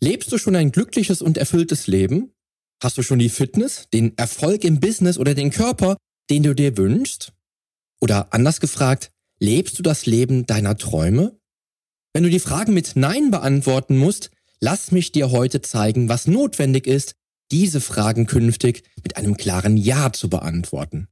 Lebst du schon ein glückliches und erfülltes Leben? Hast du schon die Fitness, den Erfolg im Business oder den Körper, den du dir wünschst? Oder anders gefragt, lebst du das Leben deiner Träume? Wenn du die Fragen mit Nein beantworten musst, lass mich dir heute zeigen, was notwendig ist, diese Fragen künftig mit einem klaren Ja zu beantworten.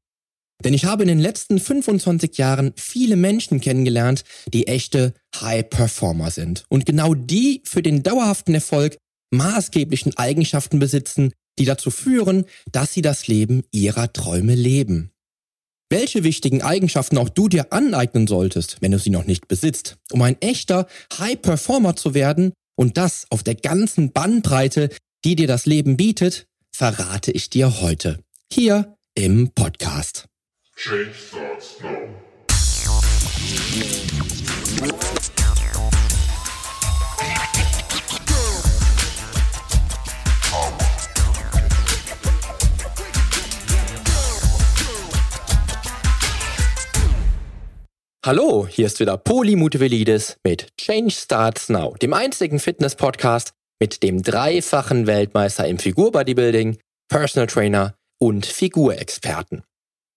Denn ich habe in den letzten 25 Jahren viele Menschen kennengelernt, die echte High Performer sind und genau die für den dauerhaften Erfolg maßgeblichen Eigenschaften besitzen, die dazu führen, dass sie das Leben ihrer Träume leben. Welche wichtigen Eigenschaften auch du dir aneignen solltest, wenn du sie noch nicht besitzt, um ein echter High Performer zu werden und das auf der ganzen Bandbreite, die dir das Leben bietet, verrate ich dir heute. Hier im Podcast. Change starts now. Hallo, hier ist wieder Poli Mutevelidis mit Change Starts Now, dem einzigen Fitness-Podcast mit dem dreifachen Weltmeister im Figur-Bodybuilding, Personal Trainer und Figurexperten.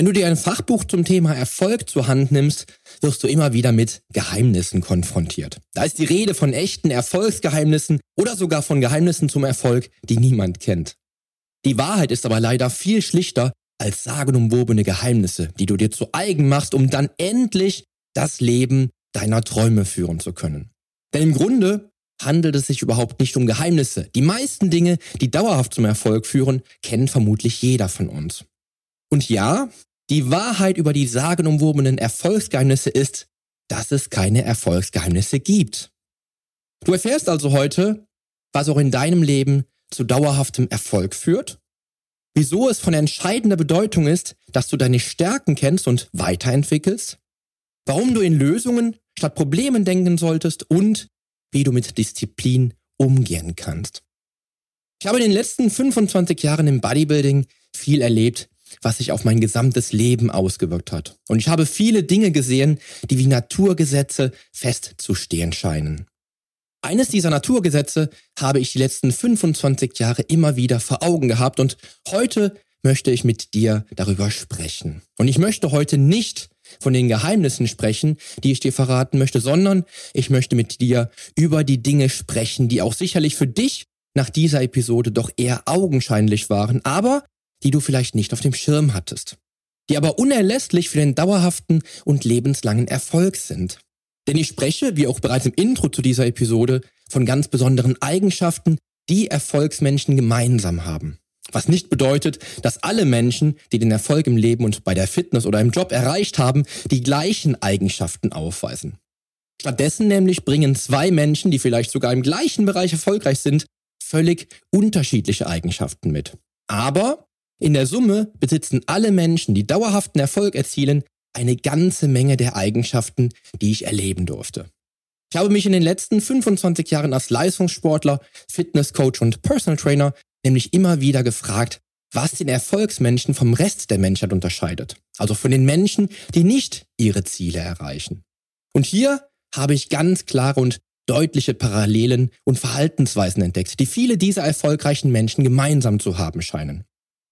Wenn du dir ein Fachbuch zum Thema Erfolg zur Hand nimmst, wirst du immer wieder mit Geheimnissen konfrontiert. Da ist die Rede von echten Erfolgsgeheimnissen oder sogar von Geheimnissen zum Erfolg, die niemand kennt. Die Wahrheit ist aber leider viel schlichter als sagenumwobene Geheimnisse, die du dir zu eigen machst, um dann endlich das Leben deiner Träume führen zu können. Denn im Grunde handelt es sich überhaupt nicht um Geheimnisse. Die meisten Dinge, die dauerhaft zum Erfolg führen, kennt vermutlich jeder von uns. Und ja, die Wahrheit über die sagenumwobenen Erfolgsgeheimnisse ist, dass es keine Erfolgsgeheimnisse gibt. Du erfährst also heute, was auch in deinem Leben zu dauerhaftem Erfolg führt, wieso es von entscheidender Bedeutung ist, dass du deine Stärken kennst und weiterentwickelst, warum du in Lösungen statt Problemen denken solltest und wie du mit Disziplin umgehen kannst. Ich habe in den letzten 25 Jahren im Bodybuilding viel erlebt, was sich auf mein gesamtes Leben ausgewirkt hat. Und ich habe viele Dinge gesehen, die wie Naturgesetze festzustehen scheinen. Eines dieser Naturgesetze habe ich die letzten 25 Jahre immer wieder vor Augen gehabt und heute möchte ich mit dir darüber sprechen. Und ich möchte heute nicht von den Geheimnissen sprechen, die ich dir verraten möchte, sondern ich möchte mit dir über die Dinge sprechen, die auch sicherlich für dich nach dieser Episode doch eher augenscheinlich waren, aber die du vielleicht nicht auf dem Schirm hattest, die aber unerlässlich für den dauerhaften und lebenslangen Erfolg sind. Denn ich spreche, wie auch bereits im Intro zu dieser Episode, von ganz besonderen Eigenschaften, die Erfolgsmenschen gemeinsam haben. Was nicht bedeutet, dass alle Menschen, die den Erfolg im Leben und bei der Fitness oder im Job erreicht haben, die gleichen Eigenschaften aufweisen. Stattdessen nämlich bringen zwei Menschen, die vielleicht sogar im gleichen Bereich erfolgreich sind, völlig unterschiedliche Eigenschaften mit. Aber in der Summe besitzen alle Menschen, die dauerhaften Erfolg erzielen, eine ganze Menge der Eigenschaften, die ich erleben durfte. Ich habe mich in den letzten 25 Jahren als Leistungssportler, Fitnesscoach und Personal Trainer nämlich immer wieder gefragt, was den Erfolgsmenschen vom Rest der Menschheit unterscheidet. Also von den Menschen, die nicht ihre Ziele erreichen. Und hier habe ich ganz klare und deutliche Parallelen und Verhaltensweisen entdeckt, die viele dieser erfolgreichen Menschen gemeinsam zu haben scheinen.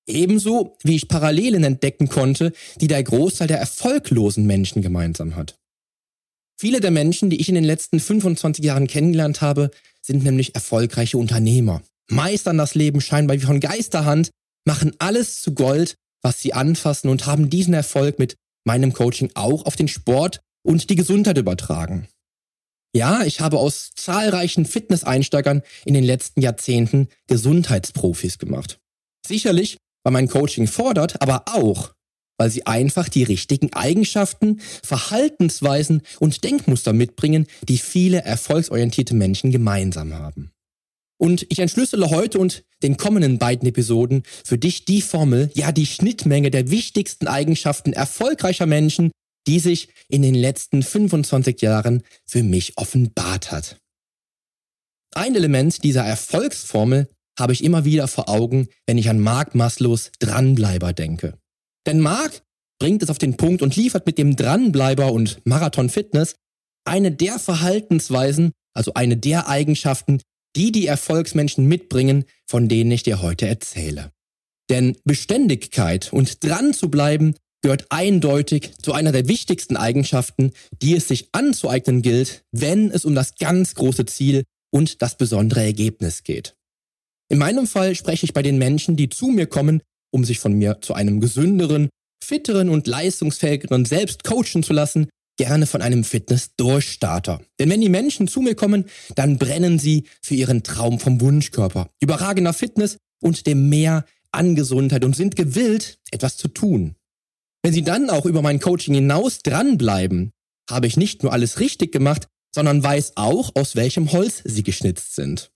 Ebenso wie ich Parallelen entdecken konnte, die der Großteil der erfolglosen Menschen gemeinsam hat. Viele der Menschen, die ich in den letzten 25 Jahren kennengelernt habe, sind nämlich erfolgreiche Unternehmer, meistern das Leben scheinbar wie von Geisterhand, machen alles zu Gold, was sie anfassen und haben diesen Erfolg mit meinem Coaching auch auf den Sport und die Gesundheit übertragen. Ja, ich habe aus zahlreichen Fitness-Einsteigern in den letzten Jahrzehnten Gesundheitsprofis gemacht. Sicherlich weil mein Coaching fordert, aber auch, weil sie einfach die richtigen Eigenschaften, Verhaltensweisen und Denkmuster mitbringen, die viele erfolgsorientierte Menschen gemeinsam haben. Und ich entschlüssele heute und den kommenden beiden Episoden für dich die Formel, ja die Schnittmenge der wichtigsten Eigenschaften erfolgreicher Menschen, die sich in den letzten 25 Jahren für mich offenbart hat. Ein Element dieser Erfolgsformel habe ich immer wieder vor Augen, wenn ich an Mark Maslows Dranbleiber denke. Denn Mark bringt es auf den Punkt und liefert mit dem Dranbleiber und Marathon Fitness eine der Verhaltensweisen, also eine der Eigenschaften, die die Erfolgsmenschen mitbringen, von denen ich dir heute erzähle. Denn Beständigkeit und dran zu bleiben gehört eindeutig zu einer der wichtigsten Eigenschaften, die es sich anzueignen gilt, wenn es um das ganz große Ziel und das besondere Ergebnis geht. In meinem Fall spreche ich bei den Menschen, die zu mir kommen, um sich von mir zu einem gesünderen, fitteren und leistungsfähigeren selbst coachen zu lassen, gerne von einem Fitness-Durchstarter. Denn wenn die Menschen zu mir kommen, dann brennen sie für ihren Traum vom Wunschkörper, überragender Fitness und dem Mehr an Gesundheit und sind gewillt, etwas zu tun. Wenn sie dann auch über mein Coaching hinaus dranbleiben, habe ich nicht nur alles richtig gemacht, sondern weiß auch, aus welchem Holz sie geschnitzt sind.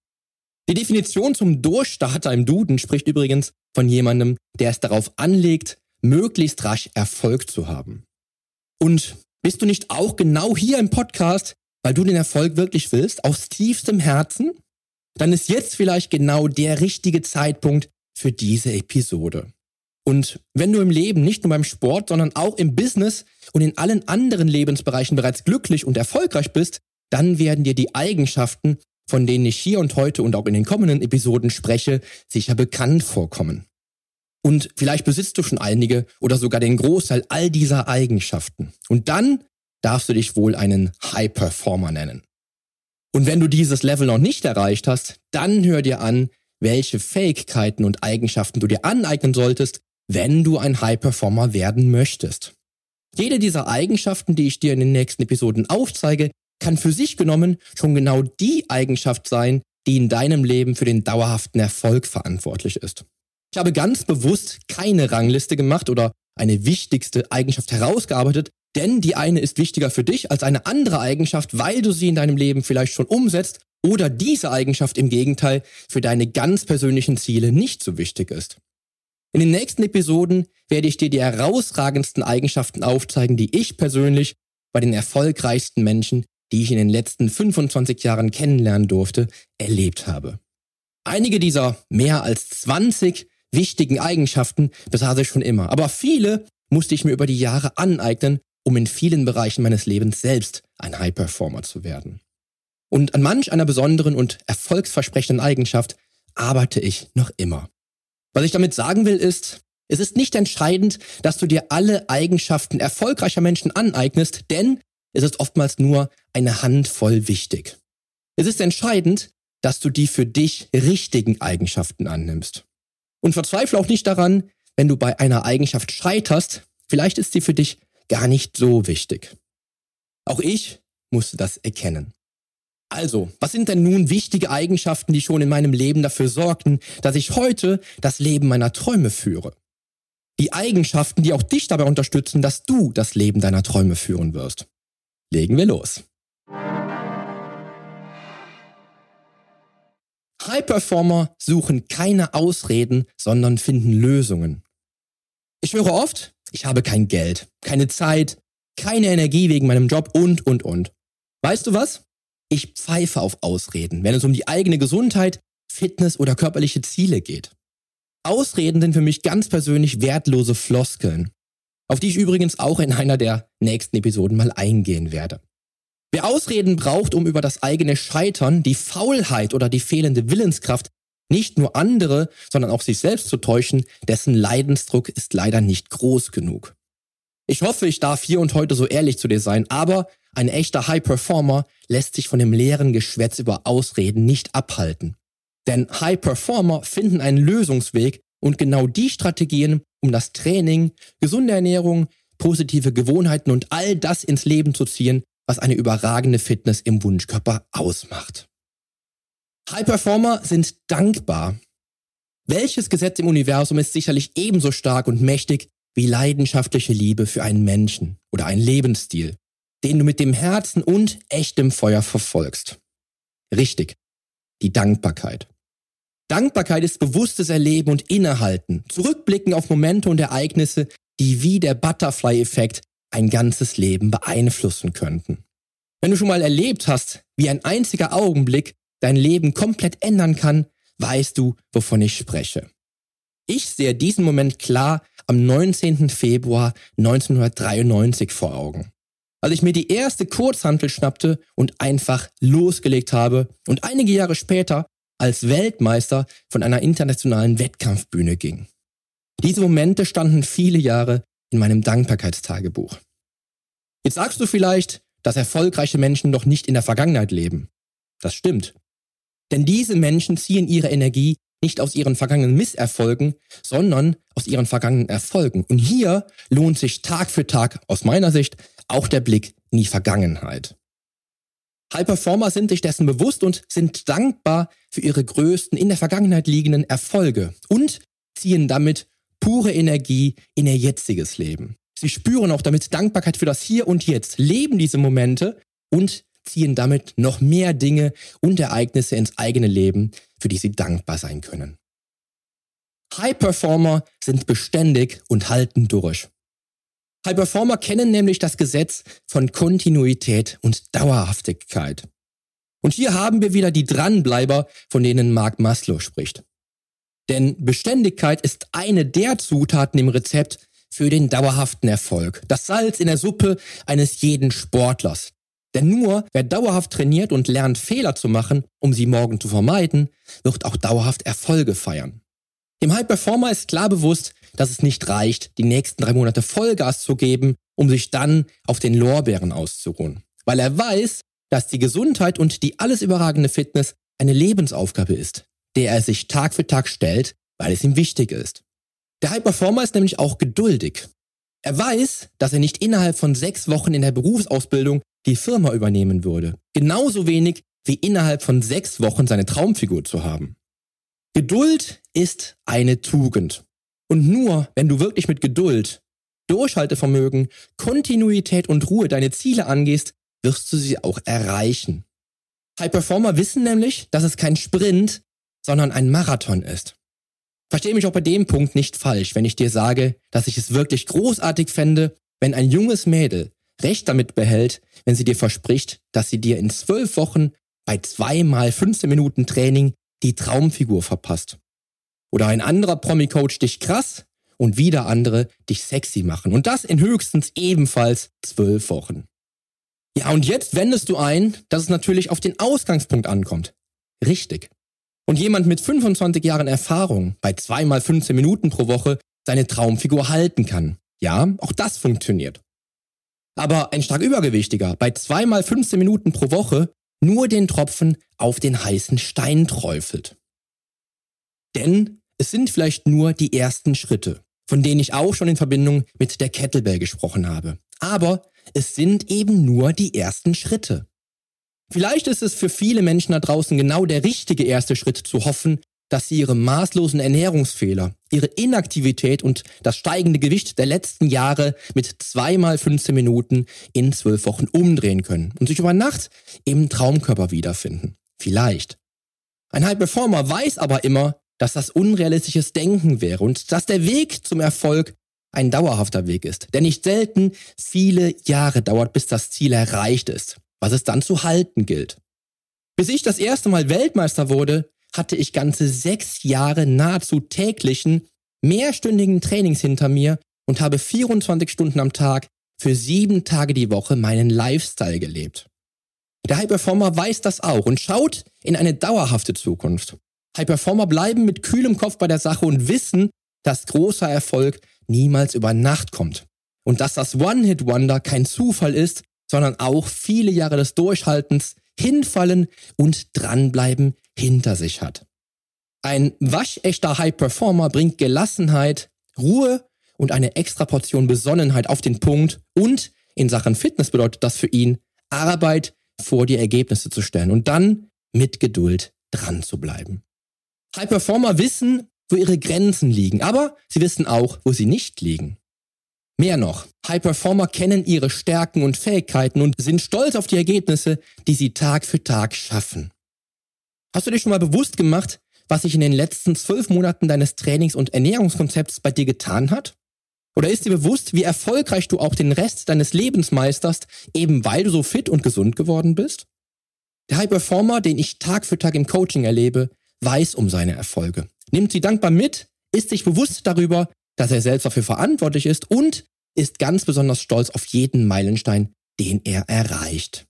Die Definition zum Durchstarter im Duden spricht übrigens von jemandem, der es darauf anlegt, möglichst rasch Erfolg zu haben. Und bist du nicht auch genau hier im Podcast, weil du den Erfolg wirklich willst, aus tiefstem Herzen? Dann ist jetzt vielleicht genau der richtige Zeitpunkt für diese Episode. Und wenn du im Leben, nicht nur beim Sport, sondern auch im Business und in allen anderen Lebensbereichen bereits glücklich und erfolgreich bist, dann werden dir die Eigenschaften, von denen ich hier und heute und auch in den kommenden Episoden spreche, sicher bekannt vorkommen. Und vielleicht besitzt du schon einige oder sogar den Großteil all dieser Eigenschaften. Und dann darfst du dich wohl einen High Performer nennen. Und wenn du dieses Level noch nicht erreicht hast, dann hör dir an, welche Fähigkeiten und Eigenschaften du dir aneignen solltest, wenn du ein High Performer werden möchtest. Jede dieser Eigenschaften, die ich dir in den nächsten Episoden aufzeige, kann für sich genommen schon genau die Eigenschaft sein, die in deinem Leben für den dauerhaften Erfolg verantwortlich ist. Ich habe ganz bewusst keine Rangliste gemacht oder eine wichtigste Eigenschaft herausgearbeitet, denn die eine ist wichtiger für dich als eine andere Eigenschaft, weil du sie in deinem Leben vielleicht schon umsetzt oder diese Eigenschaft im Gegenteil für deine ganz persönlichen Ziele nicht so wichtig ist. In den nächsten Episoden werde ich dir die herausragendsten Eigenschaften aufzeigen, die ich persönlich bei den erfolgreichsten Menschen, die ich in den letzten 25 Jahren kennenlernen durfte, erlebt habe. Einige dieser mehr als 20 wichtigen Eigenschaften besaß ich schon immer, aber viele musste ich mir über die Jahre aneignen, um in vielen Bereichen meines Lebens selbst ein High Performer zu werden. Und an manch einer besonderen und erfolgsversprechenden Eigenschaft arbeite ich noch immer. Was ich damit sagen will ist, es ist nicht entscheidend, dass du dir alle Eigenschaften erfolgreicher Menschen aneignest, denn es ist oftmals nur eine Handvoll wichtig. Es ist entscheidend, dass du die für dich richtigen Eigenschaften annimmst. Und verzweifle auch nicht daran, wenn du bei einer Eigenschaft scheiterst, vielleicht ist sie für dich gar nicht so wichtig. Auch ich musste das erkennen. Also, was sind denn nun wichtige Eigenschaften, die schon in meinem Leben dafür sorgten, dass ich heute das Leben meiner Träume führe? Die Eigenschaften, die auch dich dabei unterstützen, dass du das Leben deiner Träume führen wirst. Legen wir los. High Performer suchen keine Ausreden, sondern finden Lösungen. Ich höre oft, ich habe kein Geld, keine Zeit, keine Energie wegen meinem Job und, und, und. Weißt du was? Ich pfeife auf Ausreden, wenn es um die eigene Gesundheit, Fitness oder körperliche Ziele geht. Ausreden sind für mich ganz persönlich wertlose Floskeln, auf die ich übrigens auch in einer der nächsten Episoden mal eingehen werde. Wer Ausreden braucht, um über das eigene Scheitern, die Faulheit oder die fehlende Willenskraft nicht nur andere, sondern auch sich selbst zu täuschen, dessen Leidensdruck ist leider nicht groß genug. Ich hoffe, ich darf hier und heute so ehrlich zu dir sein, aber ein echter High Performer lässt sich von dem leeren Geschwätz über Ausreden nicht abhalten. Denn High Performer finden einen Lösungsweg und genau die Strategien, um das Training, gesunde Ernährung, positive Gewohnheiten und all das ins Leben zu ziehen, was eine überragende Fitness im Wunschkörper ausmacht. High Performer sind dankbar. Welches Gesetz im Universum ist sicherlich ebenso stark und mächtig wie leidenschaftliche Liebe für einen Menschen oder einen Lebensstil? den du mit dem Herzen und echtem Feuer verfolgst. Richtig, die Dankbarkeit. Dankbarkeit ist bewusstes Erleben und Innehalten, zurückblicken auf Momente und Ereignisse, die wie der Butterfly-Effekt ein ganzes Leben beeinflussen könnten. Wenn du schon mal erlebt hast, wie ein einziger Augenblick dein Leben komplett ändern kann, weißt du, wovon ich spreche. Ich sehe diesen Moment klar am 19. Februar 1993 vor Augen. Als ich mir die erste Kurzhantel schnappte und einfach losgelegt habe und einige Jahre später als Weltmeister von einer internationalen Wettkampfbühne ging. Diese Momente standen viele Jahre in meinem Dankbarkeitstagebuch. Jetzt sagst du vielleicht, dass erfolgreiche Menschen noch nicht in der Vergangenheit leben. Das stimmt. Denn diese Menschen ziehen ihre Energie nicht aus ihren vergangenen Misserfolgen, sondern aus ihren vergangenen Erfolgen. Und hier lohnt sich Tag für Tag aus meiner Sicht auch der Blick in die Vergangenheit. High Performer sind sich dessen bewusst und sind dankbar für ihre größten in der Vergangenheit liegenden Erfolge und ziehen damit pure Energie in ihr jetziges Leben. Sie spüren auch damit Dankbarkeit für das Hier und Jetzt, leben diese Momente und ziehen damit noch mehr Dinge und Ereignisse ins eigene Leben, für die sie dankbar sein können. High Performer sind beständig und halten durch. High Performer kennen nämlich das Gesetz von Kontinuität und Dauerhaftigkeit. Und hier haben wir wieder die Dranbleiber, von denen Mark Maslow spricht. Denn Beständigkeit ist eine der Zutaten im Rezept für den dauerhaften Erfolg. Das Salz in der Suppe eines jeden Sportlers. Denn nur wer dauerhaft trainiert und lernt Fehler zu machen, um sie morgen zu vermeiden, wird auch dauerhaft Erfolge feiern. Dem High Performer ist klar bewusst, dass es nicht reicht, die nächsten drei Monate Vollgas zu geben, um sich dann auf den Lorbeeren auszuruhen. Weil er weiß, dass die Gesundheit und die alles überragende Fitness eine Lebensaufgabe ist, der er sich Tag für Tag stellt, weil es ihm wichtig ist. Der High Performer ist nämlich auch geduldig. Er weiß, dass er nicht innerhalb von sechs Wochen in der Berufsausbildung die Firma übernehmen würde. Genauso wenig wie innerhalb von sechs Wochen seine Traumfigur zu haben. Geduld ist eine Tugend. Und nur wenn du wirklich mit Geduld, Durchhaltevermögen, Kontinuität und Ruhe deine Ziele angehst, wirst du sie auch erreichen. High Performer wissen nämlich, dass es kein Sprint, sondern ein Marathon ist. Verstehe mich auch bei dem Punkt nicht falsch, wenn ich dir sage, dass ich es wirklich großartig fände, wenn ein junges Mädel recht damit behält, wenn sie dir verspricht, dass sie dir in zwölf Wochen bei zweimal 15 Minuten Training die Traumfigur verpasst. Oder ein anderer Promi-Coach dich krass und wieder andere dich sexy machen. Und das in höchstens ebenfalls zwölf Wochen. Ja, und jetzt wendest du ein, dass es natürlich auf den Ausgangspunkt ankommt. Richtig. Und jemand mit 25 Jahren Erfahrung bei zweimal 15 Minuten pro Woche seine Traumfigur halten kann. Ja, auch das funktioniert. Aber ein stark Übergewichtiger bei zweimal 15 Minuten pro Woche nur den Tropfen auf den heißen Stein träufelt. Denn es sind vielleicht nur die ersten Schritte, von denen ich auch schon in Verbindung mit der Kettlebell gesprochen habe. Aber es sind eben nur die ersten Schritte. Vielleicht ist es für viele Menschen da draußen genau der richtige erste Schritt zu hoffen, dass sie ihre maßlosen Ernährungsfehler, ihre Inaktivität und das steigende Gewicht der letzten Jahre mit zweimal 15 Minuten in zwölf Wochen umdrehen können und sich über Nacht im Traumkörper wiederfinden. Vielleicht. Ein High Performer weiß aber immer, dass das unrealistisches Denken wäre und dass der Weg zum Erfolg ein dauerhafter Weg ist, der nicht selten viele Jahre dauert, bis das Ziel erreicht ist, was es dann zu halten gilt. Bis ich das erste Mal Weltmeister wurde, hatte ich ganze sechs Jahre nahezu täglichen, mehrstündigen Trainings hinter mir und habe 24 Stunden am Tag für sieben Tage die Woche meinen Lifestyle gelebt. Der High Performer weiß das auch und schaut in eine dauerhafte Zukunft. High Performer bleiben mit kühlem Kopf bei der Sache und wissen, dass großer Erfolg niemals über Nacht kommt. Und dass das One-Hit-Wonder kein Zufall ist, sondern auch viele Jahre des Durchhaltens, Hinfallen und Dranbleiben hinter sich hat. Ein waschechter High Performer bringt Gelassenheit, Ruhe und eine extra Portion Besonnenheit auf den Punkt und in Sachen Fitness bedeutet das für ihn Arbeit vor die Ergebnisse zu stellen und dann mit Geduld dran zu bleiben. High Performer wissen, wo ihre Grenzen liegen, aber sie wissen auch, wo sie nicht liegen. Mehr noch, High Performer kennen ihre Stärken und Fähigkeiten und sind stolz auf die Ergebnisse, die sie Tag für Tag schaffen. Hast du dir schon mal bewusst gemacht, was sich in den letzten zwölf Monaten deines Trainings- und Ernährungskonzepts bei dir getan hat? Oder ist dir bewusst, wie erfolgreich du auch den Rest deines Lebens meisterst, eben weil du so fit und gesund geworden bist? Der High Performer, den ich Tag für Tag im Coaching erlebe, weiß um seine Erfolge, nimmt sie dankbar mit, ist sich bewusst darüber, dass er selbst dafür verantwortlich ist und ist ganz besonders stolz auf jeden Meilenstein, den er erreicht.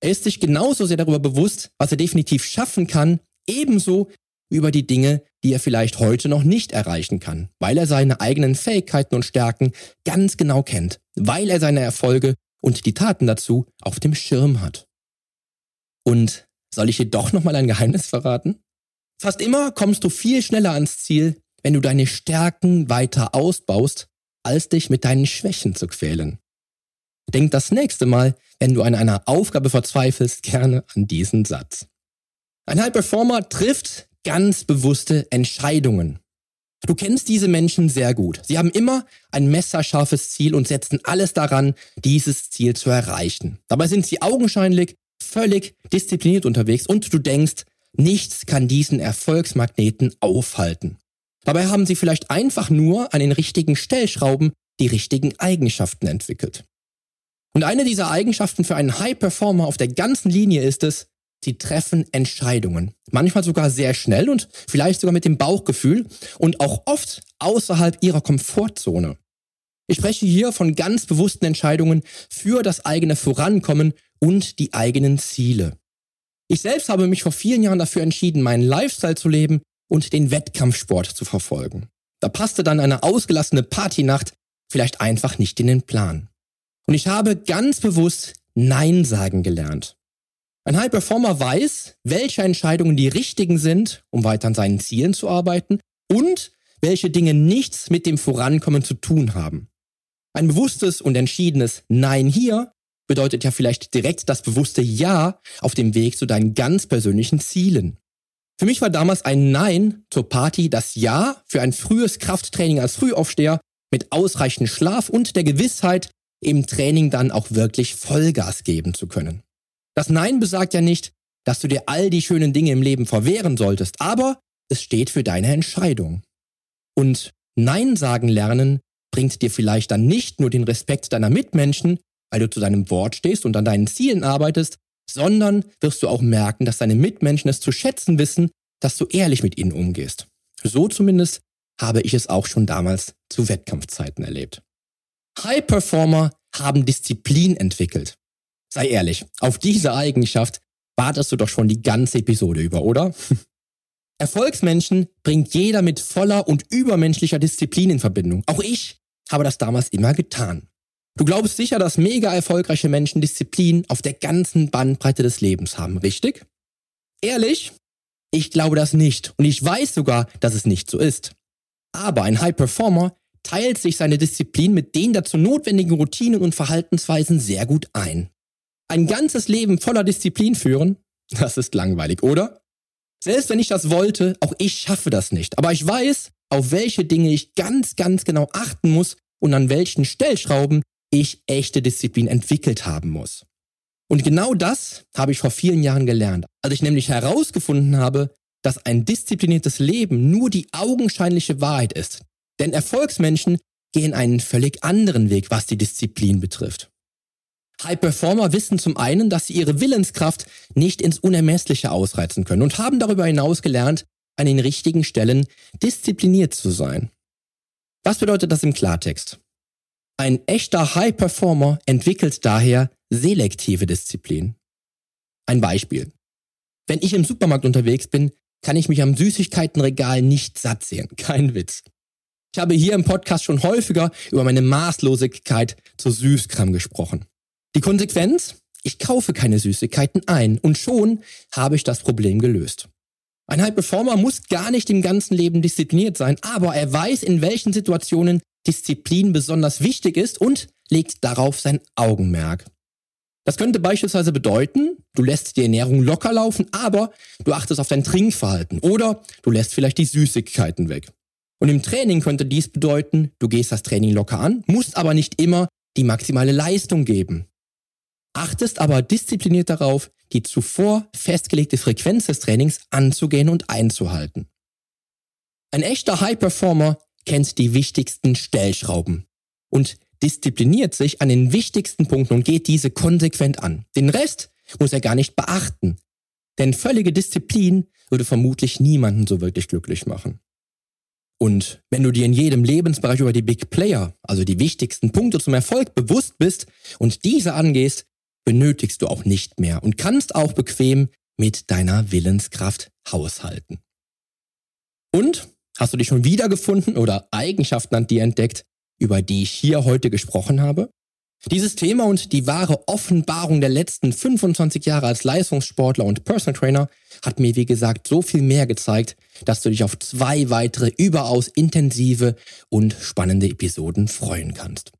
Er ist sich genauso sehr darüber bewusst, was er definitiv schaffen kann, ebenso über die Dinge, die er vielleicht heute noch nicht erreichen kann, weil er seine eigenen Fähigkeiten und Stärken ganz genau kennt, weil er seine Erfolge und die Taten dazu auf dem Schirm hat. Und soll ich dir doch nochmal ein Geheimnis verraten? Fast immer kommst du viel schneller ans Ziel, wenn du deine Stärken weiter ausbaust, als dich mit deinen Schwächen zu quälen. Denk das nächste Mal, wenn du an einer Aufgabe verzweifelst, gerne an diesen Satz. Ein High Performer trifft ganz bewusste Entscheidungen. Du kennst diese Menschen sehr gut. Sie haben immer ein messerscharfes Ziel und setzen alles daran, dieses Ziel zu erreichen. Dabei sind sie augenscheinlich völlig diszipliniert unterwegs und du denkst, nichts kann diesen Erfolgsmagneten aufhalten. Dabei haben sie vielleicht einfach nur an den richtigen Stellschrauben die richtigen Eigenschaften entwickelt. Und eine dieser Eigenschaften für einen High Performer auf der ganzen Linie ist es, sie treffen Entscheidungen. Manchmal sogar sehr schnell und vielleicht sogar mit dem Bauchgefühl und auch oft außerhalb ihrer Komfortzone. Ich spreche hier von ganz bewussten Entscheidungen für das eigene Vorankommen und die eigenen Ziele. Ich selbst habe mich vor vielen Jahren dafür entschieden, meinen Lifestyle zu leben und den Wettkampfsport zu verfolgen. Da passte dann eine ausgelassene Partynacht vielleicht einfach nicht in den Plan. Und ich habe ganz bewusst Nein sagen gelernt. Ein High Performer weiß, welche Entscheidungen die richtigen sind, um weiter an seinen Zielen zu arbeiten und welche Dinge nichts mit dem Vorankommen zu tun haben. Ein bewusstes und entschiedenes Nein hier bedeutet ja vielleicht direkt das bewusste Ja auf dem Weg zu deinen ganz persönlichen Zielen. Für mich war damals ein Nein zur Party das Ja für ein frühes Krafttraining als Frühaufsteher mit ausreichend Schlaf und der Gewissheit, im Training dann auch wirklich Vollgas geben zu können. Das Nein besagt ja nicht, dass du dir all die schönen Dinge im Leben verwehren solltest, aber es steht für deine Entscheidung. Und Nein sagen lernen bringt dir vielleicht dann nicht nur den Respekt deiner Mitmenschen, weil du zu deinem Wort stehst und an deinen Zielen arbeitest, sondern wirst du auch merken, dass deine Mitmenschen es zu schätzen wissen, dass du ehrlich mit ihnen umgehst. So zumindest habe ich es auch schon damals zu Wettkampfzeiten erlebt. High Performer haben Disziplin entwickelt. Sei ehrlich, auf diese Eigenschaft wartest du doch schon die ganze Episode über, oder? Erfolgsmenschen bringt jeder mit voller und übermenschlicher Disziplin in Verbindung. Auch ich habe das damals immer getan. Du glaubst sicher, dass mega erfolgreiche Menschen Disziplin auf der ganzen Bandbreite des Lebens haben, richtig? Ehrlich? Ich glaube das nicht und ich weiß sogar, dass es nicht so ist. Aber ein High Performer teilt sich seine Disziplin mit den dazu notwendigen Routinen und Verhaltensweisen sehr gut ein. Ein ganzes Leben voller Disziplin führen, das ist langweilig, oder? Selbst wenn ich das wollte, auch ich schaffe das nicht. Aber ich weiß, auf welche Dinge ich ganz, ganz genau achten muss und an welchen Stellschrauben ich echte Disziplin entwickelt haben muss. Und genau das habe ich vor vielen Jahren gelernt, als ich nämlich herausgefunden habe, dass ein diszipliniertes Leben nur die augenscheinliche Wahrheit ist. Denn Erfolgsmenschen gehen einen völlig anderen Weg, was die Disziplin betrifft. High Performer wissen zum einen, dass sie ihre Willenskraft nicht ins Unermessliche ausreizen können und haben darüber hinaus gelernt, an den richtigen Stellen diszipliniert zu sein. Was bedeutet das im Klartext? Ein echter High Performer entwickelt daher selektive Disziplin. Ein Beispiel. Wenn ich im Supermarkt unterwegs bin, kann ich mich am Süßigkeitenregal nicht satt sehen. Kein Witz. Ich habe hier im Podcast schon häufiger über meine Maßlosigkeit zu Süßkram gesprochen. Die Konsequenz? Ich kaufe keine Süßigkeiten ein und schon habe ich das Problem gelöst. Ein High Performer muss gar nicht im ganzen Leben diszipliniert sein, aber er weiß, in welchen Situationen Disziplin besonders wichtig ist und legt darauf sein Augenmerk. Das könnte beispielsweise bedeuten, du lässt die Ernährung locker laufen, aber du achtest auf dein Trinkverhalten oder du lässt vielleicht die Süßigkeiten weg. Und im Training könnte dies bedeuten, du gehst das Training locker an, musst aber nicht immer die maximale Leistung geben. Achtest aber diszipliniert darauf, die zuvor festgelegte Frequenz des Trainings anzugehen und einzuhalten. Ein echter High-Performer kennt die wichtigsten Stellschrauben und diszipliniert sich an den wichtigsten Punkten und geht diese konsequent an. Den Rest muss er gar nicht beachten, denn völlige Disziplin würde vermutlich niemanden so wirklich glücklich machen. Und wenn du dir in jedem Lebensbereich über die Big Player, also die wichtigsten Punkte zum Erfolg bewusst bist und diese angehst, benötigst du auch nicht mehr und kannst auch bequem mit deiner Willenskraft haushalten. Und hast du dich schon wiedergefunden oder Eigenschaften an dir entdeckt, über die ich hier heute gesprochen habe? Dieses Thema und die wahre Offenbarung der letzten 25 Jahre als Leistungssportler und Personal Trainer hat mir, wie gesagt, so viel mehr gezeigt, dass du dich auf zwei weitere überaus intensive und spannende Episoden freuen kannst.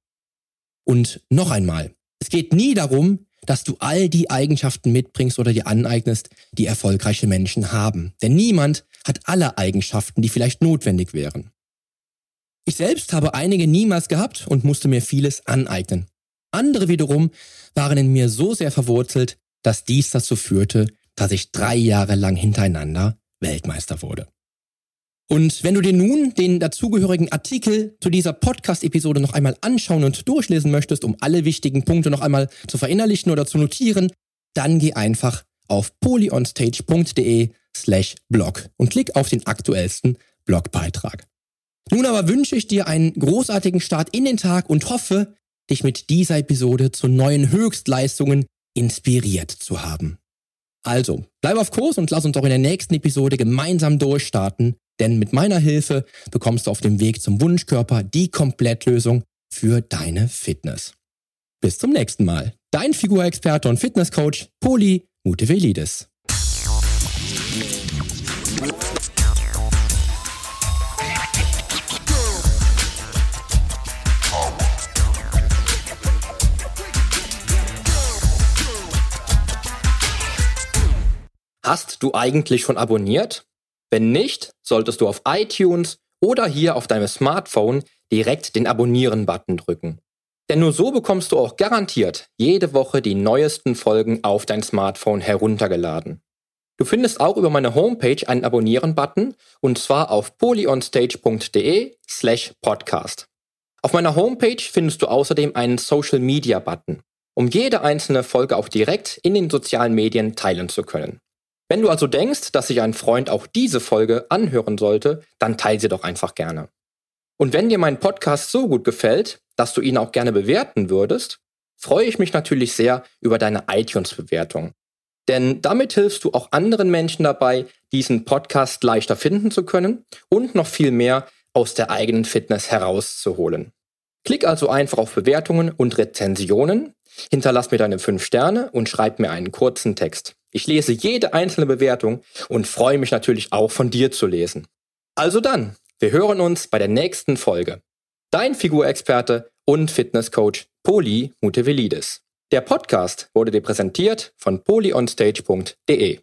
Und noch einmal, es geht nie darum, dass du all die Eigenschaften mitbringst oder dir aneignest, die erfolgreiche Menschen haben. Denn niemand hat alle Eigenschaften, die vielleicht notwendig wären. Ich selbst habe einige niemals gehabt und musste mir vieles aneignen. Andere wiederum waren in mir so sehr verwurzelt, dass dies dazu führte, dass ich drei Jahre lang hintereinander Weltmeister wurde. Und wenn du dir nun den dazugehörigen Artikel zu dieser Podcast-Episode noch einmal anschauen und durchlesen möchtest, um alle wichtigen Punkte noch einmal zu verinnerlichen oder zu notieren, dann geh einfach auf polyonstage.de slash blog und klick auf den aktuellsten Blogbeitrag. Nun aber wünsche ich dir einen großartigen Start in den Tag und hoffe, dich mit dieser Episode zu neuen Höchstleistungen inspiriert zu haben. Also, bleib auf Kurs und lass uns doch in der nächsten Episode gemeinsam durchstarten, denn mit meiner Hilfe bekommst du auf dem Weg zum Wunschkörper die Komplettlösung für deine Fitness. Bis zum nächsten Mal. Dein Figurexperte und Fitnesscoach Poli Mutevelidis. Hast du eigentlich schon abonniert? Wenn nicht, solltest du auf iTunes oder hier auf deinem Smartphone direkt den Abonnieren-Button drücken. Denn nur so bekommst du auch garantiert jede Woche die neuesten Folgen auf dein Smartphone heruntergeladen. Du findest auch über meine Homepage einen Abonnieren-Button und zwar auf polyonstage.de slash podcast. Auf meiner Homepage findest du außerdem einen Social-Media-Button, um jede einzelne Folge auch direkt in den sozialen Medien teilen zu können. Wenn du also denkst, dass sich ein Freund auch diese Folge anhören sollte, dann teile sie doch einfach gerne. Und wenn dir mein Podcast so gut gefällt, dass du ihn auch gerne bewerten würdest, freue ich mich natürlich sehr über deine iTunes-Bewertung. Denn damit hilfst du auch anderen Menschen dabei, diesen Podcast leichter finden zu können und noch viel mehr aus der eigenen Fitness herauszuholen. Klick also einfach auf Bewertungen und Rezensionen, hinterlass mir deine 5 Sterne und schreib mir einen kurzen Text. Ich lese jede einzelne Bewertung und freue mich natürlich auch von dir zu lesen. Also dann, wir hören uns bei der nächsten Folge. Dein Figurexperte und Fitnesscoach Poli Mutevelidis. Der Podcast wurde dir präsentiert von polyonstage.de.